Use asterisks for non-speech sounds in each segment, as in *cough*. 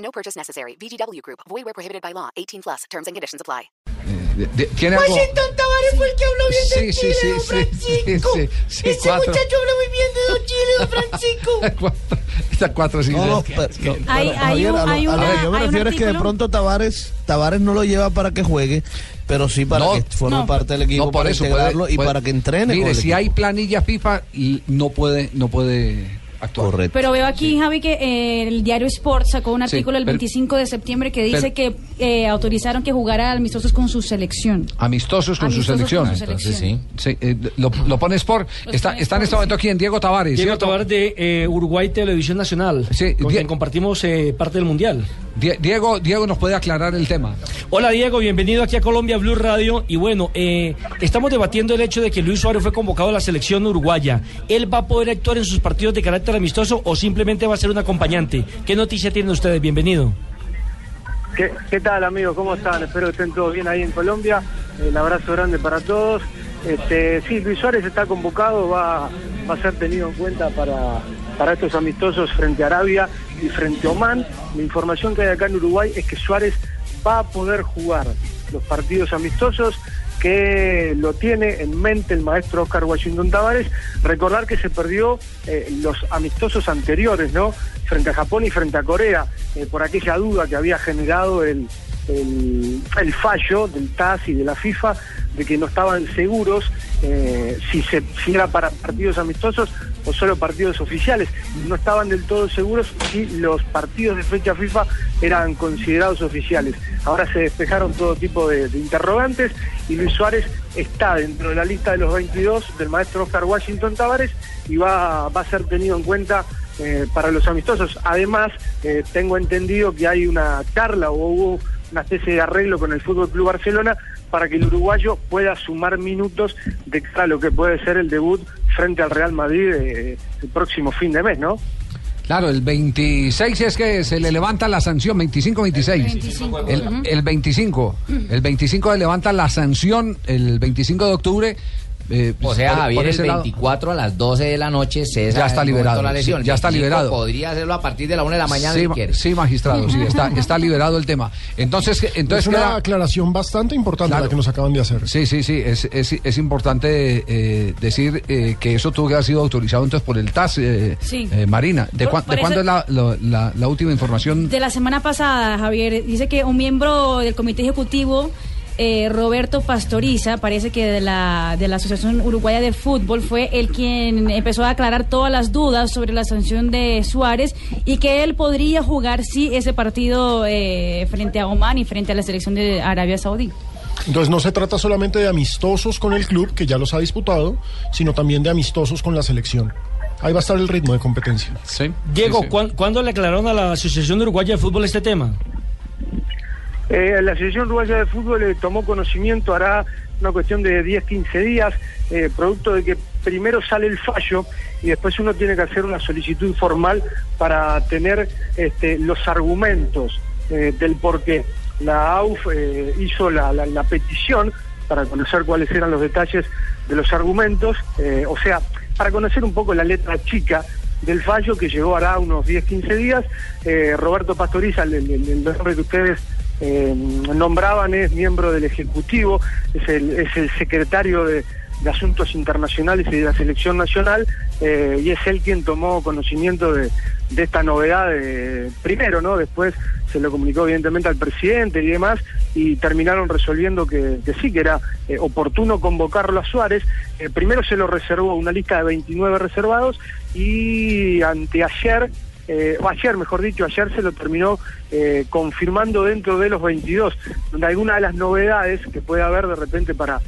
No purchase necessary. VGW Group. Void where prohibited by law. 18 plus. Terms and conditions apply. De- ¿Tiene algo? Washington Tavares fue el que habló bien Sí, de sí, Chile, sí, don sí, Francisco. sí, sí, Ese cuatro. muchacho habla muy bien de don Chile, don Francisco. *laughs* Cuatro- Está cuatro sí. No, no, sí. pero- no, Hay- pero, hay Javier, un- a lo- hay a lo una- que yo me hay un refiero es que de artículo- pronto Tavares, Tavares no lo lleva para que juegue, pero sí para No, que forme no. parte del equipo, No, por para eso integrarlo puede- y puede- para que entrene. Mire, con el si equipo. hay planilla FIFA, y no puede, no puede actuar. Correcto. Pero veo aquí, Javi, que eh, el diario Sport sacó un Sí, artículo el pero- 25 de septiembre que dice que eh, autorizaron que jugara amistosos con su selección. Amistosos con su Amistosos selección. con su selección. Sí, eh, lo, lo pone Sport. Los Está, está en este momento aquí en Diego Tavares. Diego ¿cierto? Tavares de eh, Uruguay Televisión Nacional, Sí, con Die- quien compartimos eh, parte del Mundial. Die- Diego, Diego nos puede aclarar el tema. Hola Diego, bienvenido aquí a Colombia Blue Radio. Y bueno, eh, estamos debatiendo el hecho de que Luis Suárez fue convocado a la selección uruguaya. ¿Él va a poder actuar en sus partidos de carácter amistoso o simplemente va a ser un acompañante? ¿Qué noticia tienen ustedes? Bienvenido. ¿Qué, tal amigos? ¿Cómo están? Espero que estén todos bien ahí en Colombia. El abrazo grande para todos. Este, sí, Luis Suárez está convocado, va, va a ser tenido en cuenta para, para estos amistosos frente a Arabia y frente a Oman. La información que hay acá en Uruguay es que Suárez va a poder jugar los partidos amistosos que lo tiene en mente el maestro Oscar Washington Tavares. Recordar que se perdió eh, los amistosos anteriores, ¿no? Frente a Japón y frente a Corea, eh, por aquella duda que había generado el, el, fallo del TAS y de la FIFA de que no estaban seguros eh, si, era para partidos amistosos o solo partidos oficiales. No estaban del todo seguros si los partidos de fecha FIFA eran considerados oficiales. Ahora se despejaron todo tipo de, interrogantes y Luis Suárez está dentro de la lista de los 22 del maestro Oscar Washington Tavares y va, va a ser tenido en cuenta eh, para los amistosos. Además, eh, tengo entendido que hay una charla o hubo una especie de arreglo con el Fútbol Club Barcelona para que el uruguayo pueda sumar minutos de cara a lo que puede ser el debut frente al Real Madrid eh, el próximo fin de mes, ¿no? Claro, el 26 es que se le levanta la sanción, 25-26. 25, El, el 25. El 25 le levanta la sanción el 25 de octubre. Eh, O sea, por- por Javier, el ese lado. 24 a las 12 de la noche César Ya está liberado, La lesión. sí, ya está 25 liberado. Podría hacerlo a partir de la 1 de la mañana sí, si ma- quiere. sí, magistrado, sí, está, está liberado el tema. Entonces, entonces es una queda- aclaración bastante importante Claro. la que nos acaban de hacer. Sí, sí, sí, es, es, es importante eh, decir eh, que eso tuvo que haber sido autorizado entonces por el TAS, eh, Sí. eh, Marina. ¿De, Por- de cuándo es la, lo- la- la última información? De la semana pasada, Javier, dice que un miembro del comité ejecutivo, eh, Roberto Pastoriza, parece que de la, de la Asociación Uruguaya de Fútbol, fue el quien empezó a aclarar todas las dudas sobre la sanción de Suárez y que él podría jugar, sí, ese partido eh, frente a Oman y frente a la selección de Arabia Saudí. Entonces no se trata solamente de amistosos con el club, que ya los ha disputado, sino también de amistosos con la selección. Ahí va a estar el ritmo de competencia. Sí. Diego, sí, sí. ¿cuán- ¿cuándo le aclararon a la Asociación Uruguaya de Fútbol este tema? Eh, la Asociación Uruguaya de Fútbol eh, tomó conocimiento, hará una cuestión de 10, 15 días, eh, producto de que primero sale el fallo y después uno tiene que hacer una solicitud formal para tener este, los argumentos eh, del por qué. La AUF hizo la, petición para conocer cuáles eran los detalles de los argumentos, o sea, para conocer un poco la letra chica del fallo que llegó hará unos 10, 15 días. Roberto Pastoriza, el, el- el nombre que ustedes eh, nombraban, es miembro del Ejecutivo, es el, es el secretario de, Asuntos Internacionales y de la Selección Nacional, eh, y es él quien tomó conocimiento de, de esta novedad primero, ¿no? Después se lo comunicó evidentemente al presidente y demás, y terminaron resolviendo que, sí, que era eh, oportuno convocarlo a Suárez. Primero se lo reservó una lista de 29 reservados y anteayer, eh, o ayer mejor dicho, ayer se lo terminó eh, confirmando dentro de los 22, donde alguna de las novedades que puede haber de repente para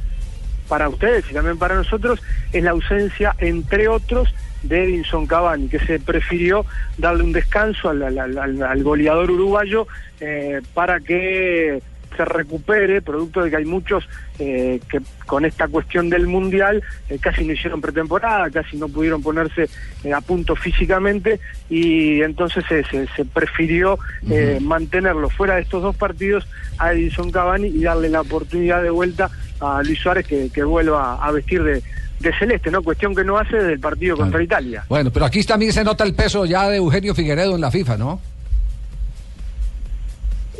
para ustedes y también para nosotros es la ausencia, entre otros, de Edinson Cavani, que se prefirió darle un descanso al, al- al- al goleador uruguayo eh, para que se recupere, producto de que hay muchos eh, que con esta cuestión del Mundial eh, casi no hicieron pretemporada, casi no pudieron ponerse eh, a punto físicamente y entonces se, se- prefirió eh, mantenerlo fuera de estos dos partidos a Edison Cavani y darle la oportunidad de vuelta a Luis Suárez que, que vuelva a vestir de, de celeste, ¿no? Cuestión que no hace desde el partido contra Italia. Bueno, pero aquí también se nota el peso ya de Eugenio Figueredo en la FIFA, ¿no?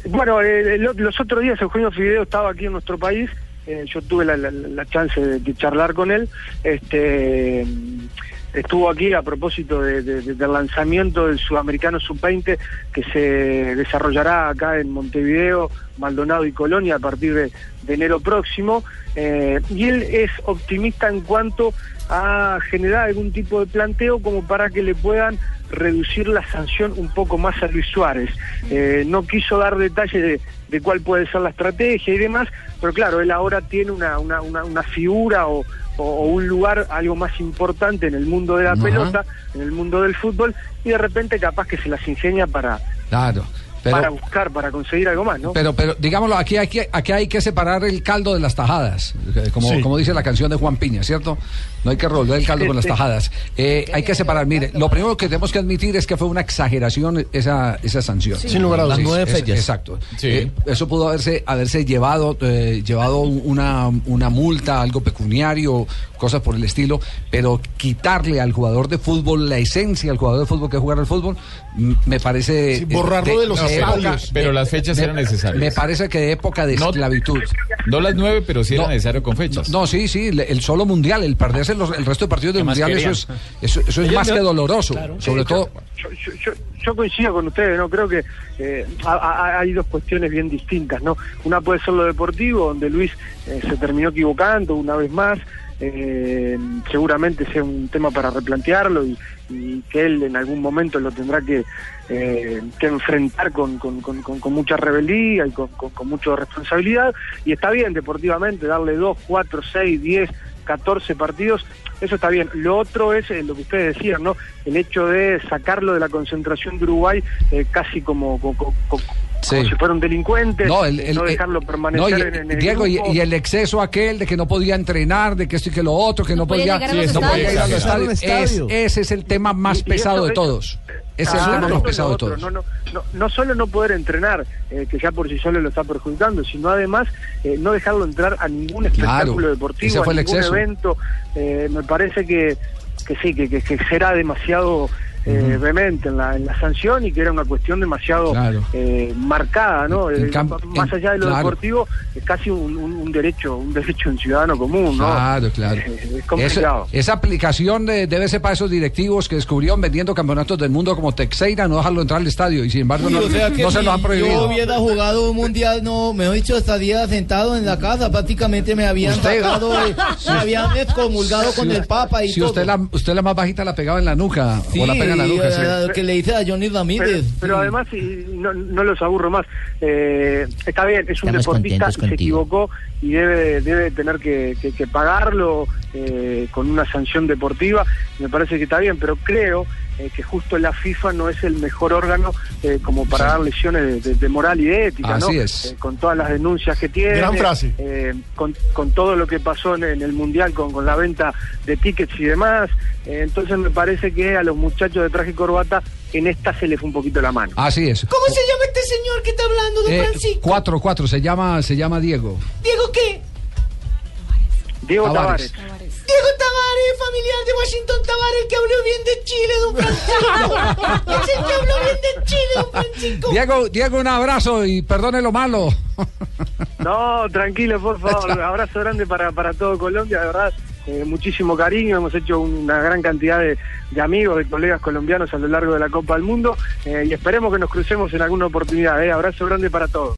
Bueno, eh, lo- los otros días Eugenio Figueredo estaba aquí en nuestro país, eh, yo tuve la, la- la chance de, charlar con él, este estuvo aquí a propósito de- de- de- del lanzamiento del Sudamericano Sub-20 que se desarrollará acá en Montevideo, Maldonado y Colonia a partir de enero próximo, eh, y él es optimista en cuanto a generar algún tipo de planteo como para que le puedan reducir la sanción un poco más a Luis Suárez. Eh, no quiso dar detalles de, de cuál puede ser la estrategia y demás, pero claro, él ahora tiene una, una, una, una figura o, un lugar algo más importante en el mundo de la pelota, en el mundo del fútbol, y de repente capaz que se las ingenia para, Claro. Pero, para buscar, para conseguir algo más, ¿no? pero, pero digámoslo, aquí hay, que, aquí hay que separar el caldo de las tajadas, eh, como, Sí. como dice la canción de Juan Piña, ¿cierto? No hay que revolver el caldo con las tajadas. Eh, hay que separar, mire, lo primero que tenemos que admitir es que fue una exageración esa, esa sanción. Sin lugar a dudas. Las nueve Es- fechas. exacto. Sí. Eh, eso pudo haberse, haberse llevado, eh, llevado una, una multa, algo pecuniario, cosas por el estilo, pero quitarle al jugador de fútbol la esencia al jugador de fútbol que es jugar al fútbol, me parece... Sí, borrarlo de los época-. Pero las fechas me- eran necesarias. Me parece que de época de No- esclavitud. No las nueve, pero sí era No. necesario con fechas. No, sí, sí, le- el solo mundial, el perderse los- el resto de partidos del ¿Qué más mundial, eso es, eso, eso es más no- que doloroso. Claro. Sobre todo, yo, yo, yo, yo coincido con ustedes, no creo que eh, ha- hay dos cuestiones bien distintas, ¿no? Una puede ser lo deportivo, donde Luis eh, se terminó equivocando una vez más, eh, seguramente sea un tema para replantearlo y, que él en algún momento lo tendrá que, eh, que enfrentar con, con, con- con- mucha rebeldía y con, mucha responsabilidad. Y está bien deportivamente darle dos, cuatro, seis, diez, 14 partidos, eso está bien. Lo otro es eh, lo que ustedes decían, ¿no? El hecho de sacarlo de la concentración de Uruguay casi como- como si fuera un delincuente, No, el- eh, el- no eh, dejarlo permanecer no, y- en, el Diego, y, grupo. y el exceso aquel de que no podía entrenar, de que esto y que lo otro, que no, No podía podía, llegar a los no podía ir a los estadios. Es- ese es el tema más Y- pesado de todos. Ese es el tema más es pesado de todos. No, no, no, no solo no poder entrenar, eh, que ya por sí solo lo está perjudicando, sino además eh, no dejarlo entrar a ningún espectáculo Claro, deportivo, ese fue a ningún exceso. evento. Eh, me parece que, que sí, que, que, que será demasiado eh, vehemente en la, en la sanción y que era una cuestión demasiado Claro. eh, marcada, ¿no? En Eh, más allá de lo claro. deportivo, es casi un, un- un derecho, un derecho en ciudadano común, ¿no? Claro, claro. Eh, es Eso- complicado. esa aplicación de- debe ser para esos directivos que descubrieron vendiendo campeonatos del mundo como Texeira, no dejarlo entrar al estadio y sin embargo no, Uy, o sea que no se si lo han Yo prohibido. hubiera jugado un mundial, no, mejor dicho, estaría sentado en la casa, prácticamente me habían Usted- sacado, *laughs* me habían excomulgado con el Papa y Si todo. usted la, usted la más bajita la pegaba en la nuca Sí, o la pega la eh, sí. lo que le hice a Johnny Pero, Ramírez. pero además, y no, no los aburro más, eh, está bien, es un Estamos deportista, se contigo. equivocó y debe, debe tener que, que- que pagarlo eh, con una sanción deportiva, me parece que está bien, pero creo eh, que justo la FIFA no es el mejor órgano eh, como para dar lesiones de, de- de moral y de ética, ¿no? Así es. Eh, con todas las denuncias que tiene, Gran frase. eh, con, con todo lo que pasó en, en el Mundial, con, con la venta de tickets y demás, eh, entonces me parece que a los muchachos de traje y corbata en esta se les fue un poquito la mano. Así es. ¿Cómo se llama este señor que está hablando, don Eh, Francisco? cuatro, cuatro, se llama, se llama Diego. ¿Diego qué? Diego Tavares. Tavares. Diego Tavares, familiar de Washington Tavares, el que habló bien de Chile, don Francisco. es *laughs* *laughs* el que habló bien de Chile, don Francisco. Diego, Diego, un abrazo y perdone lo malo. *laughs* No, tranquilo, por favor. Abrazo grande para, para todo Colombia, de verdad. Eh, muchísimo cariño, hemos hecho una gran cantidad de, amigos, de colegas colombianos a lo largo de la Copa del Mundo eh, y esperemos que nos crucemos en alguna oportunidad. eh. Abrazo grande para todos.